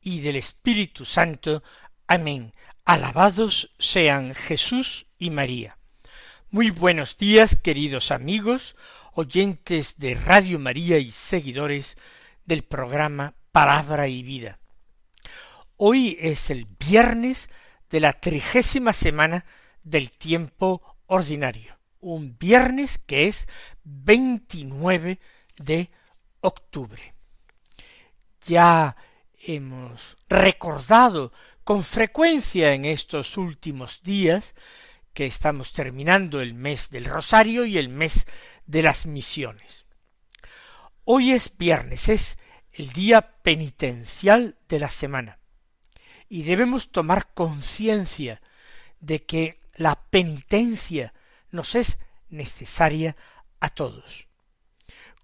y del Espíritu Santo. Amén. Alabados sean Jesús y María. Muy buenos días, queridos amigos, oyentes de Radio María y seguidores del programa Palabra y Vida. Hoy es el viernes de la trigésima semana del tiempo ordinario, un viernes que es 29 de octubre. Ya hemos recordado con frecuencia en estos últimos días que estamos terminando el mes del Rosario y el mes de las misiones. Hoy es viernes, es el día penitencial de la semana, y debemos tomar conciencia de que la penitencia nos es necesaria a todos.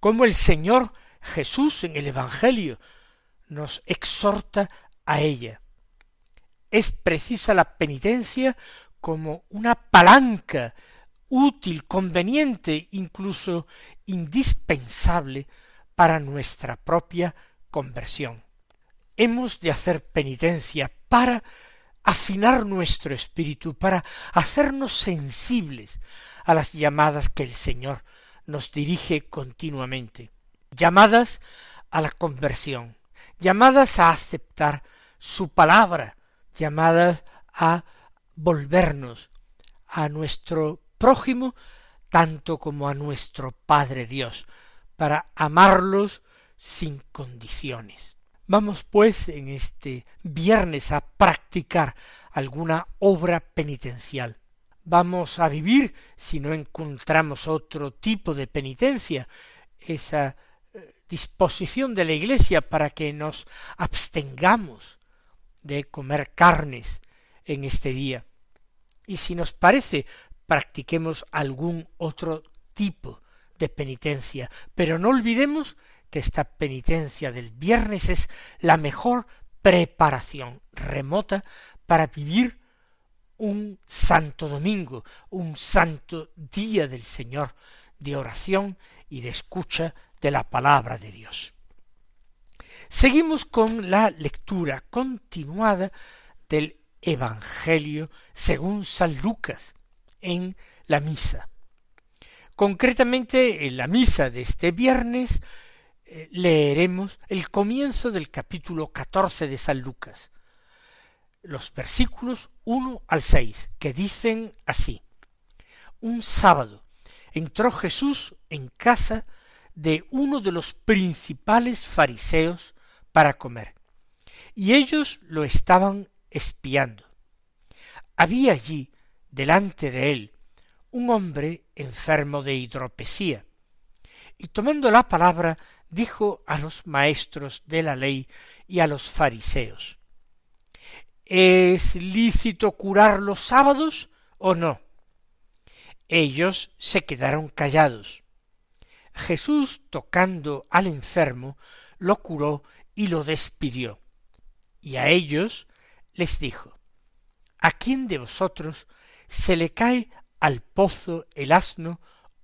Como el Señor Jesús en el Evangelio nos exhorta a ella. Es precisa la penitencia como una palanca útil, conveniente, incluso indispensable para nuestra propia conversión. Hemos de hacer penitencia para afinar nuestro espíritu, para hacernos sensibles a las llamadas que el Señor nos dirige continuamente llamadas a la conversión, llamadas a aceptar su palabra, llamadas a volvernos a nuestro prójimo tanto como a nuestro Padre Dios, para amarlos sin condiciones. Vamos pues en este viernes a practicar alguna obra penitencial. Vamos a vivir, si no encontramos otro tipo de penitencia, esa disposición de la Iglesia para que nos abstengamos de comer carnes en este día. Y si nos parece, practiquemos algún otro tipo de penitencia, pero no olvidemos que esta penitencia del viernes es la mejor preparación remota para vivir un santo domingo, un santo día del Señor, de oración y de escucha de la palabra de Dios. Seguimos con la lectura continuada del Evangelio según San Lucas en la misa. Concretamente en la misa de este viernes eh, leeremos el comienzo del capítulo catorce de San Lucas, los versículos uno al seis, que dicen así. Un sábado entró Jesús en casa de uno de los principales fariseos para comer, y ellos lo estaban espiando. Había allí, delante de él, un hombre enfermo de hidropesía, y tomando la palabra dijo a los maestros de la ley y a los fariseos, ¿Es lícito curar los sábados o no? Ellos se quedaron callados. Jesús, tocando al enfermo, lo curó y lo despidió. Y a ellos les dijo, ¿A quién de vosotros se le cae al pozo el asno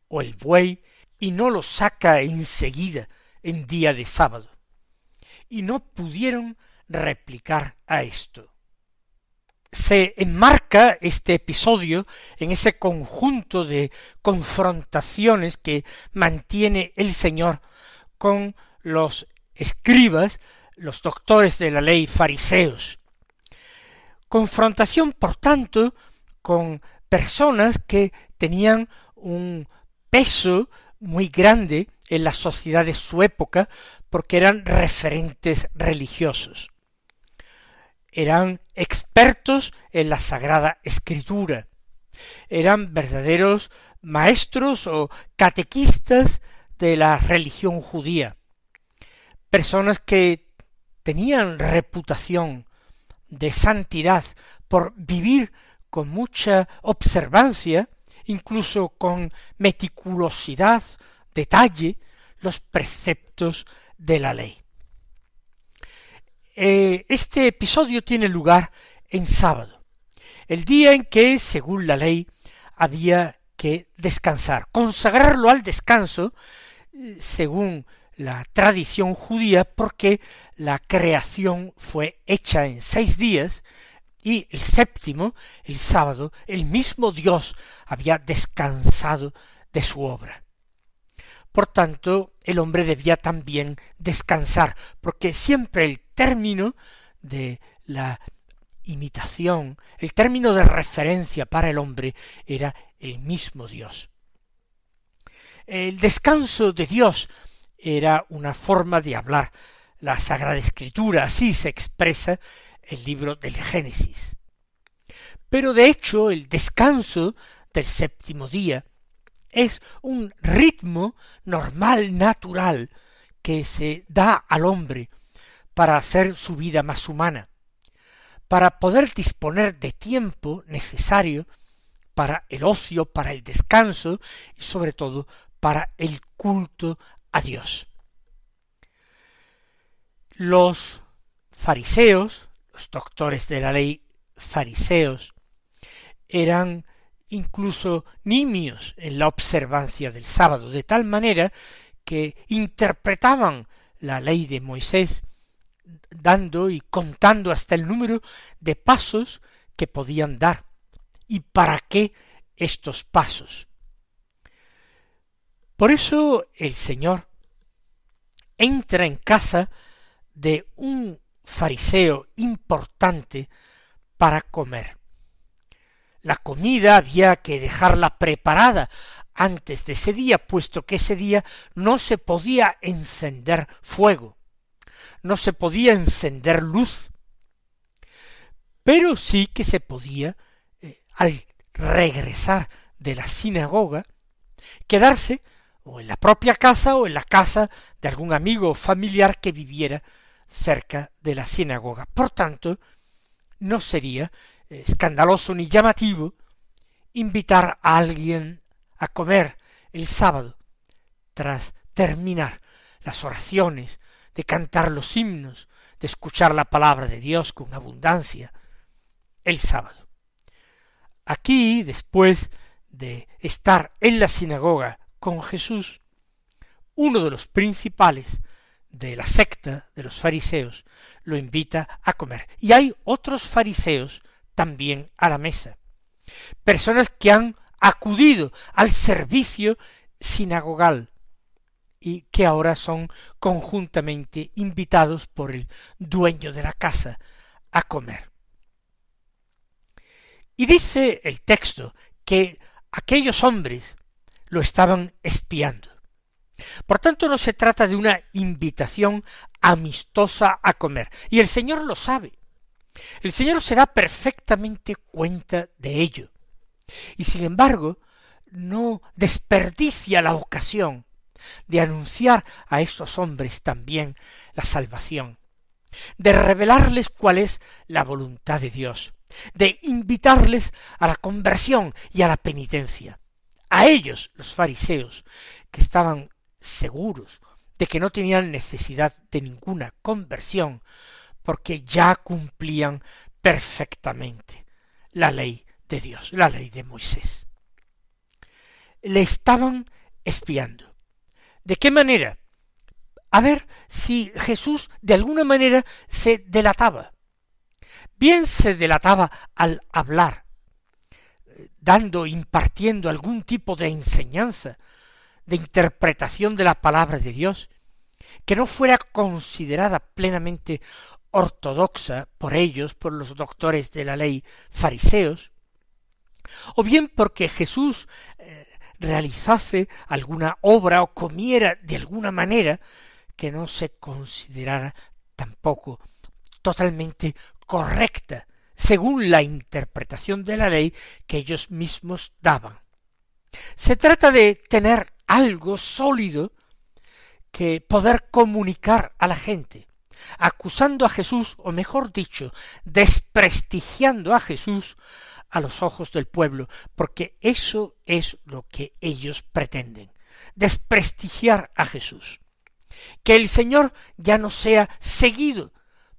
o el buey y no lo saca enseguida en día de sábado? Y no pudieron replicar a esto se enmarca este episodio en ese conjunto de confrontaciones que mantiene el Señor con los escribas, los doctores de la ley fariseos. Confrontación, por tanto, con personas que tenían un peso muy grande en la sociedad de su época porque eran referentes religiosos eran expertos en la Sagrada Escritura, eran verdaderos maestros o catequistas de la religión judía, personas que tenían reputación de santidad, por vivir con mucha observancia, incluso con meticulosidad, detalle, los preceptos de la ley. Eh, este episodio tiene lugar en sábado, el día en que, según la ley, había que descansar, consagrarlo al descanso, eh, según la tradición judía, porque la creación fue hecha en seis días, y el séptimo, el sábado, el mismo Dios había descansado de su obra. Por tanto, el hombre debía también descansar, porque siempre el término de la imitación, el término de referencia para el hombre era el mismo Dios. El descanso de Dios era una forma de hablar. La Sagrada Escritura así se expresa el libro del Génesis. Pero de hecho el descanso del séptimo día es un ritmo normal, natural, que se da al hombre para hacer su vida más humana, para poder disponer de tiempo necesario para el ocio, para el descanso y sobre todo para el culto a Dios. Los fariseos, los doctores de la ley fariseos, eran incluso nimios en la observancia del sábado, de tal manera que interpretaban la ley de Moisés dando y contando hasta el número de pasos que podían dar y para qué estos pasos. Por eso el Señor entra en casa de un fariseo importante para comer. La comida había que dejarla preparada antes de ese día, puesto que ese día no se podía encender fuego, no se podía encender luz, pero sí que se podía, eh, al regresar de la sinagoga, quedarse o en la propia casa o en la casa de algún amigo o familiar que viviera cerca de la sinagoga. Por tanto, no sería escandaloso ni llamativo invitar a alguien a comer el sábado tras terminar las oraciones, de cantar los himnos, de escuchar la palabra de Dios con abundancia el sábado. Aquí, después de estar en la sinagoga con Jesús, uno de los principales de la secta de los fariseos lo invita a comer. Y hay otros fariseos también a la mesa. Personas que han acudido al servicio sinagogal y que ahora son conjuntamente invitados por el dueño de la casa a comer. Y dice el texto que aquellos hombres lo estaban espiando. Por tanto, no se trata de una invitación amistosa a comer. Y el Señor lo sabe. El Señor se da perfectamente cuenta de ello. Y sin embargo, no desperdicia la ocasión de anunciar a estos hombres también la salvación, de revelarles cuál es la voluntad de Dios, de invitarles a la conversión y a la penitencia. A ellos, los fariseos, que estaban seguros de que no tenían necesidad de ninguna conversión, porque ya cumplían perfectamente la ley de Dios, la ley de Moisés. Le estaban espiando. ¿De qué manera? A ver si Jesús de alguna manera se delataba. Bien se delataba al hablar, dando, impartiendo algún tipo de enseñanza, de interpretación de la palabra de Dios, que no fuera considerada plenamente ortodoxa por ellos, por los doctores de la ley fariseos, o bien porque Jesús eh, realizase alguna obra o comiera de alguna manera que no se considerara tampoco totalmente correcta según la interpretación de la ley que ellos mismos daban. Se trata de tener algo sólido que poder comunicar a la gente, acusando a Jesús, o mejor dicho, desprestigiando a Jesús a los ojos del pueblo, porque eso es lo que ellos pretenden, desprestigiar a Jesús. Que el Señor ya no sea seguido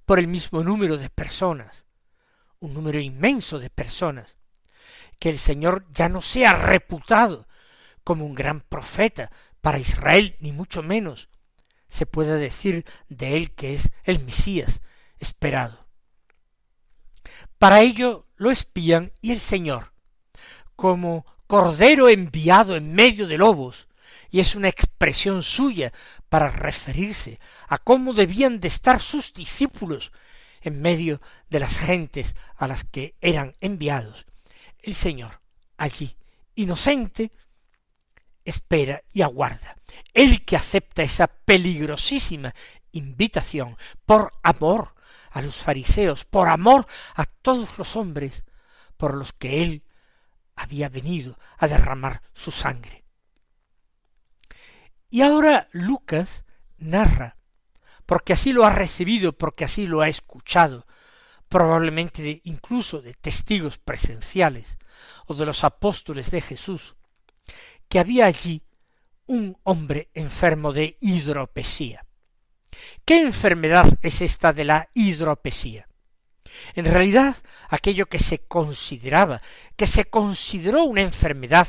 por el mismo número de personas, un número inmenso de personas, que el Señor ya no sea reputado como un gran profeta para Israel, ni mucho menos se pueda decir de él que es el Mesías esperado. Para ello lo espían y el Señor, como cordero enviado en medio de lobos, y es una expresión suya para referirse a cómo debían de estar sus discípulos en medio de las gentes a las que eran enviados. El Señor, allí, inocente, espera y aguarda. El que acepta esa peligrosísima invitación por amor a los fariseos, por amor a todos los hombres por los que él había venido a derramar su sangre. Y ahora Lucas narra, porque así lo ha recibido, porque así lo ha escuchado, probablemente incluso de testigos presenciales o de los apóstoles de Jesús, que había allí un hombre enfermo de hidropesía. ¿Qué enfermedad es esta de la hidropesía? En realidad, aquello que se consideraba, que se consideró una enfermedad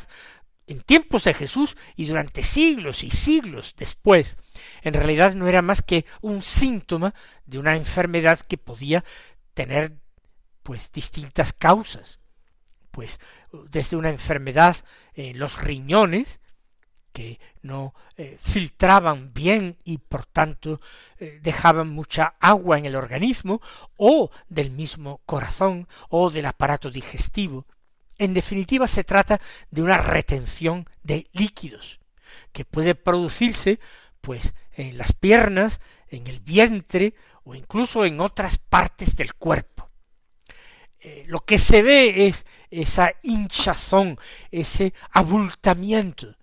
en tiempos de Jesús y durante siglos y siglos después, en realidad no era más que un síntoma de una enfermedad que podía tener pues distintas causas, pues desde una enfermedad en los riñones, que no eh, filtraban bien y por tanto eh, dejaban mucha agua en el organismo, o del mismo corazón, o del aparato digestivo, en definitiva, se trata de una retención de líquidos, que puede producirse, pues, en las piernas, en el vientre, o incluso en otras partes del cuerpo. Eh, lo que se ve es esa hinchazón, ese abultamiento.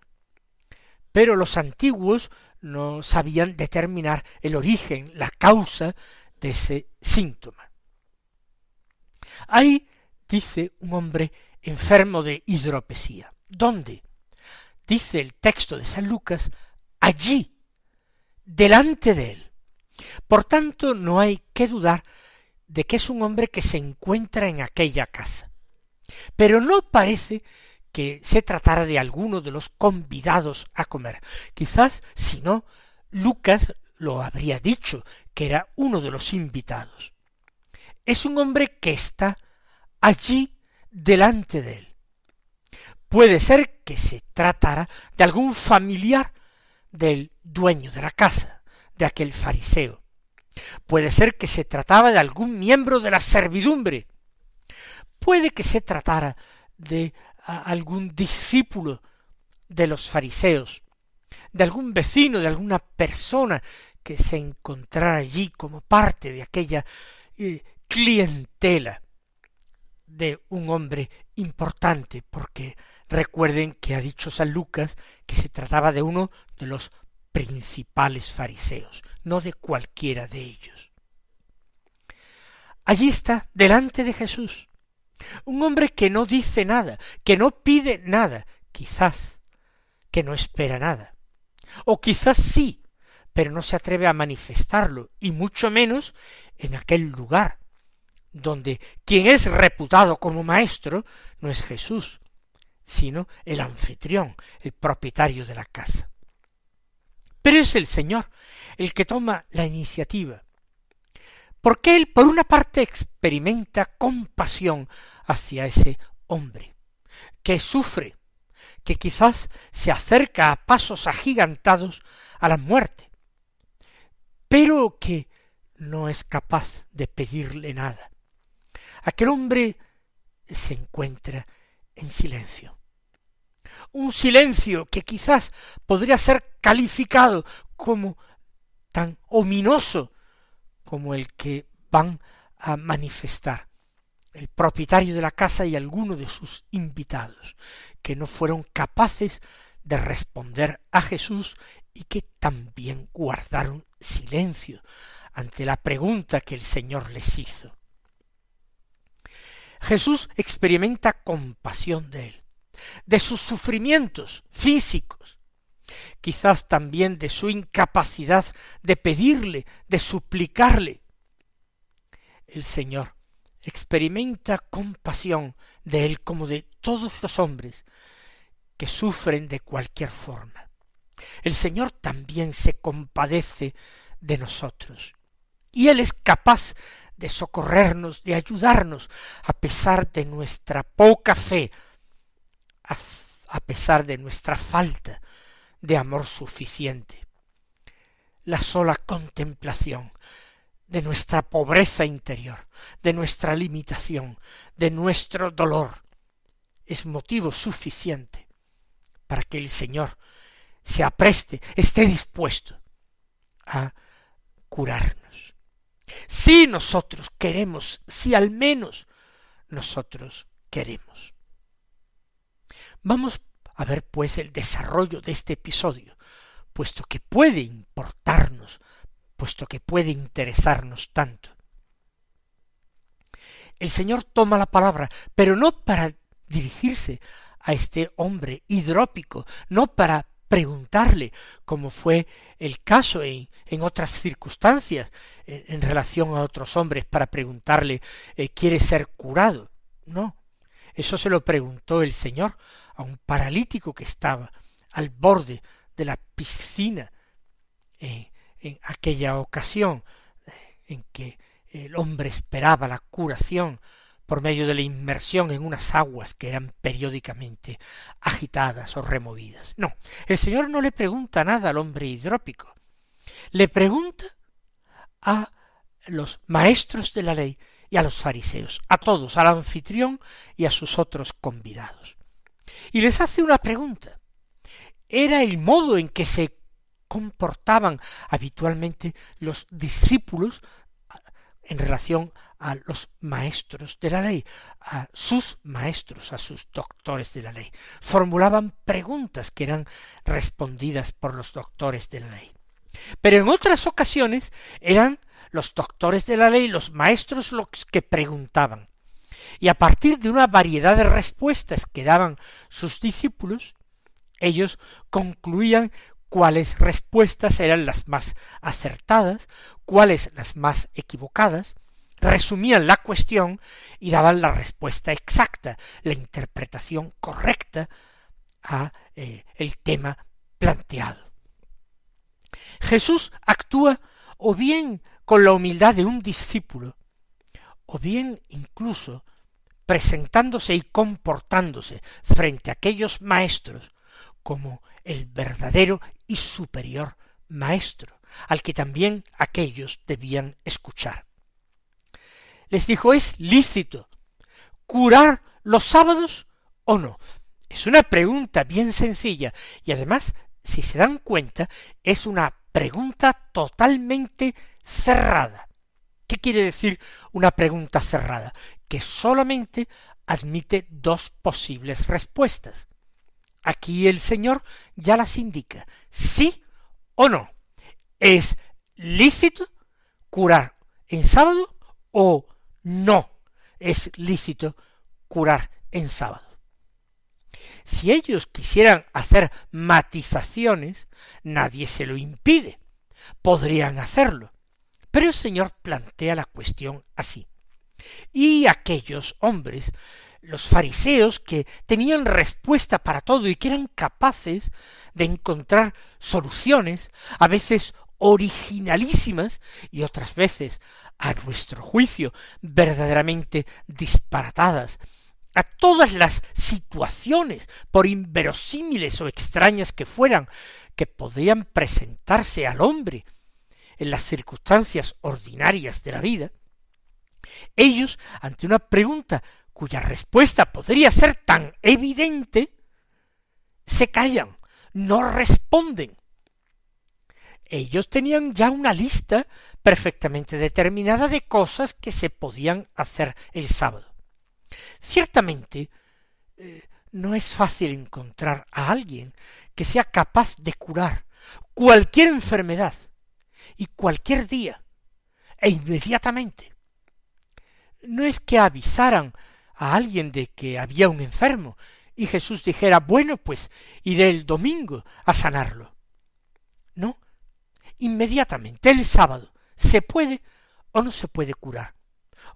Pero los antiguos no sabían determinar el origen, la causa de ese síntoma. Ahí dice un hombre enfermo de hidropesía. ¿Dónde? Dice el texto de San Lucas, allí, delante de él. Por tanto, no hay que dudar de que es un hombre que se encuentra en aquella casa. Pero no parece que se tratara de alguno de los convidados a comer. Quizás, si no, Lucas lo habría dicho, que era uno de los invitados. Es un hombre que está allí delante de él. Puede ser que se tratara de algún familiar del dueño de la casa, de aquel fariseo. Puede ser que se trataba de algún miembro de la servidumbre. Puede que se tratara de algún discípulo de los fariseos, de algún vecino, de alguna persona que se encontrara allí como parte de aquella eh, clientela de un hombre importante, porque recuerden que ha dicho San Lucas que se trataba de uno de los principales fariseos, no de cualquiera de ellos. Allí está, delante de Jesús, un hombre que no dice nada, que no pide nada, quizás que no espera nada, o quizás sí, pero no se atreve a manifestarlo, y mucho menos en aquel lugar donde quien es reputado como maestro no es Jesús, sino el anfitrión, el propietario de la casa. Pero es el Señor el que toma la iniciativa, porque Él, por una parte, experimenta compasión hacia ese hombre, que sufre, que quizás se acerca a pasos agigantados a la muerte, pero que no es capaz de pedirle nada, Aquel hombre se encuentra en silencio. Un silencio que quizás podría ser calificado como tan ominoso como el que van a manifestar el propietario de la casa y alguno de sus invitados, que no fueron capaces de responder a Jesús y que también guardaron silencio ante la pregunta que el Señor les hizo. Jesús experimenta compasión de él, de sus sufrimientos físicos, quizás también de su incapacidad de pedirle, de suplicarle. El Señor experimenta compasión de él como de todos los hombres que sufren de cualquier forma. El Señor también se compadece de nosotros. Y Él es capaz de socorrernos, de ayudarnos, a pesar de nuestra poca fe, a, pesar de nuestra falta de amor suficiente. La sola contemplación de nuestra pobreza interior, de nuestra limitación, de nuestro dolor, es motivo suficiente para que el Señor se apreste, esté dispuesto a curarnos. Si nosotros queremos, si al menos nosotros queremos. Vamos a ver pues el desarrollo de este episodio, puesto que puede importarnos, puesto que puede interesarnos tanto. El Señor toma la palabra, pero no para dirigirse a este hombre hidrópico, no para preguntarle, como fue el caso en, otras circunstancias, en, relación a otros hombres, para preguntarle, eh, ¿quiere ser curado? No, eso se lo preguntó el Señor a un paralítico que estaba al borde de la piscina eh, en aquella ocasión eh, en que el hombre esperaba la curación por medio de la inmersión en unas aguas que eran periódicamente agitadas o removidas. No, el Señor no le pregunta nada al hombre hidrópico. Le pregunta a los maestros de la ley y a los fariseos, a todos, al anfitrión y a sus otros convidados. Y les hace una pregunta. ¿Era el modo en que se comportaban habitualmente los discípulos en relación a los maestros de la ley, a sus maestros, a sus doctores de la ley. Formulaban preguntas que eran respondidas por los doctores de la ley. Pero en otras ocasiones eran los doctores de la ley, los maestros los que preguntaban. Y a partir de una variedad de respuestas que daban sus discípulos, ellos concluían cuáles respuestas eran las más acertadas, cuáles las más equivocadas, resumían la cuestión y daban la respuesta exacta, la interpretación correcta a eh, el tema planteado. Jesús actúa o bien con la humildad de un discípulo, o bien incluso presentándose y comportándose frente a aquellos maestros como el verdadero y superior maestro, al que también aquellos debían escuchar les dijo, ¿es lícito curar los sábados o no? Es una pregunta bien sencilla y además, si se dan cuenta, es una pregunta totalmente cerrada. ¿Qué quiere decir una pregunta cerrada? Que solamente admite dos posibles respuestas. Aquí el Señor ya las indica, sí o no. ¿Es lícito curar en sábado o no es lícito curar en sábado. Si ellos quisieran hacer matizaciones, nadie se lo impide. Podrían hacerlo. Pero el Señor plantea la cuestión así. Y aquellos hombres, los fariseos, que tenían respuesta para todo y que eran capaces de encontrar soluciones, a veces originalísimas y otras veces a nuestro juicio, verdaderamente disparatadas, a todas las situaciones, por inverosímiles o extrañas que fueran, que podían presentarse al hombre en las circunstancias ordinarias de la vida, ellos, ante una pregunta cuya respuesta podría ser tan evidente, se callan, no responden, ellos tenían ya una lista perfectamente determinada de cosas que se podían hacer el sábado. Ciertamente, eh, no es fácil encontrar a alguien que sea capaz de curar cualquier enfermedad y cualquier día e inmediatamente. No es que avisaran a alguien de que había un enfermo y Jesús dijera, bueno, pues iré el domingo a sanarlo. No, inmediatamente, el sábado, se puede o no se puede curar.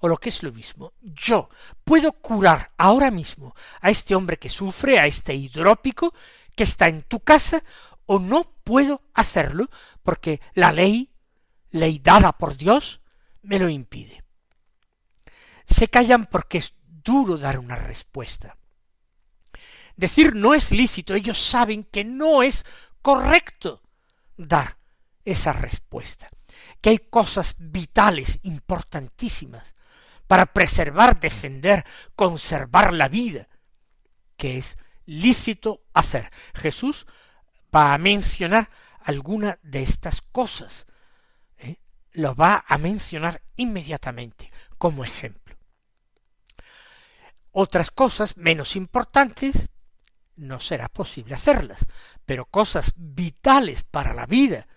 O lo que es lo mismo, yo puedo curar ahora mismo a este hombre que sufre, a este hidrópico que está en tu casa, o no puedo hacerlo porque la ley, ley dada por Dios, me lo impide. Se callan porque es duro dar una respuesta. Decir no es lícito, ellos saben que no es correcto dar esa respuesta, que hay cosas vitales, importantísimas, para preservar, defender, conservar la vida, que es lícito hacer. Jesús va a mencionar alguna de estas cosas. Lo va a mencionar inmediatamente como ejemplo. Otras cosas menos importantes no será posible hacerlas, pero cosas vitales para la vida,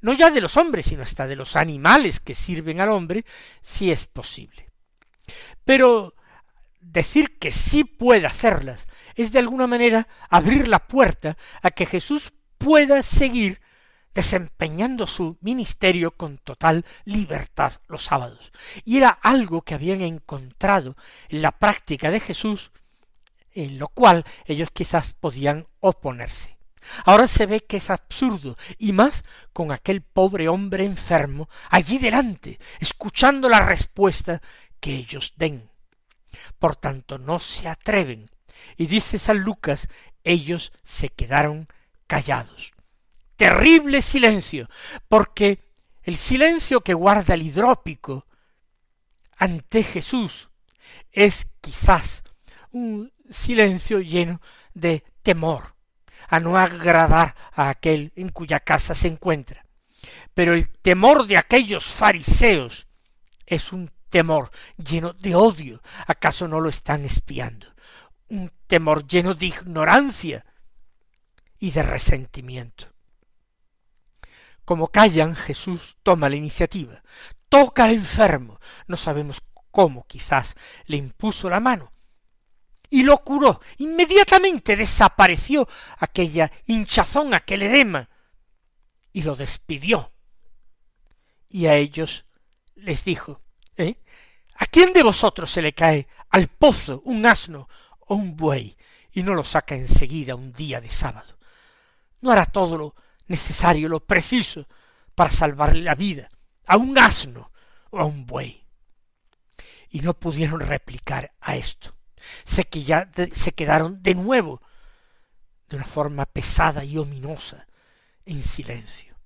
no ya de los hombres, sino hasta de los animales que sirven al hombre, sí es posible. Pero decir que sí puede hacerlas es de alguna manera abrir la puerta a que Jesús pueda seguir desempeñando su ministerio con total libertad los sábados. Y era algo que habían encontrado en la práctica de Jesús en lo cual ellos quizás podían oponerse. Ahora se ve que es absurdo, y más con aquel pobre hombre enfermo allí delante, escuchando la respuesta que ellos den. Por tanto, no se atreven. Y dice San Lucas, ellos se quedaron callados. Terrible silencio, porque el silencio que guarda el hidrópico ante Jesús es quizás un silencio lleno de temor, a no agradar a aquel en cuya casa se encuentra. Pero el temor de aquellos fariseos es un temor lleno de odio. ¿Acaso no lo están espiando? Un temor lleno de ignorancia y de resentimiento. Como callan, Jesús toma la iniciativa, toca al enfermo, no sabemos cómo quizás le impuso la mano, y lo curó. Inmediatamente desapareció aquella hinchazón, aquel edema, y lo despidió. Y a ellos les dijo, ¿eh? ¿A quién de vosotros se le cae al pozo un asno o un buey y no lo saca enseguida un día de sábado? ¿No hará todo lo necesario, lo preciso, para salvarle la vida a un asno o a un buey? Y no pudieron replicar a esto se, que ya se quedaron de nuevo de una forma pesada y ominosa en silencio.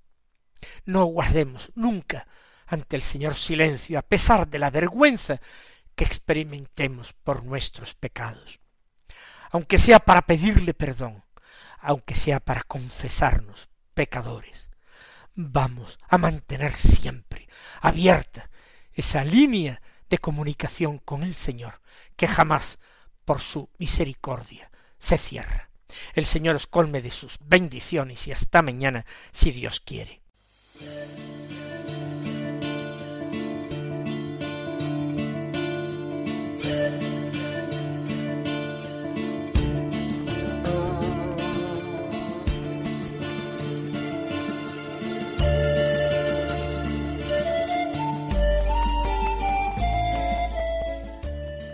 No guardemos nunca ante el Señor silencio, a pesar de la vergüenza que experimentemos por nuestros pecados, aunque sea para pedirle perdón, aunque sea para confesarnos pecadores. Vamos a mantener siempre abierta esa línea de comunicación con el Señor, que jamás por su misericordia se cierra. El Señor os colme de sus bendiciones y hasta mañana, si Dios quiere.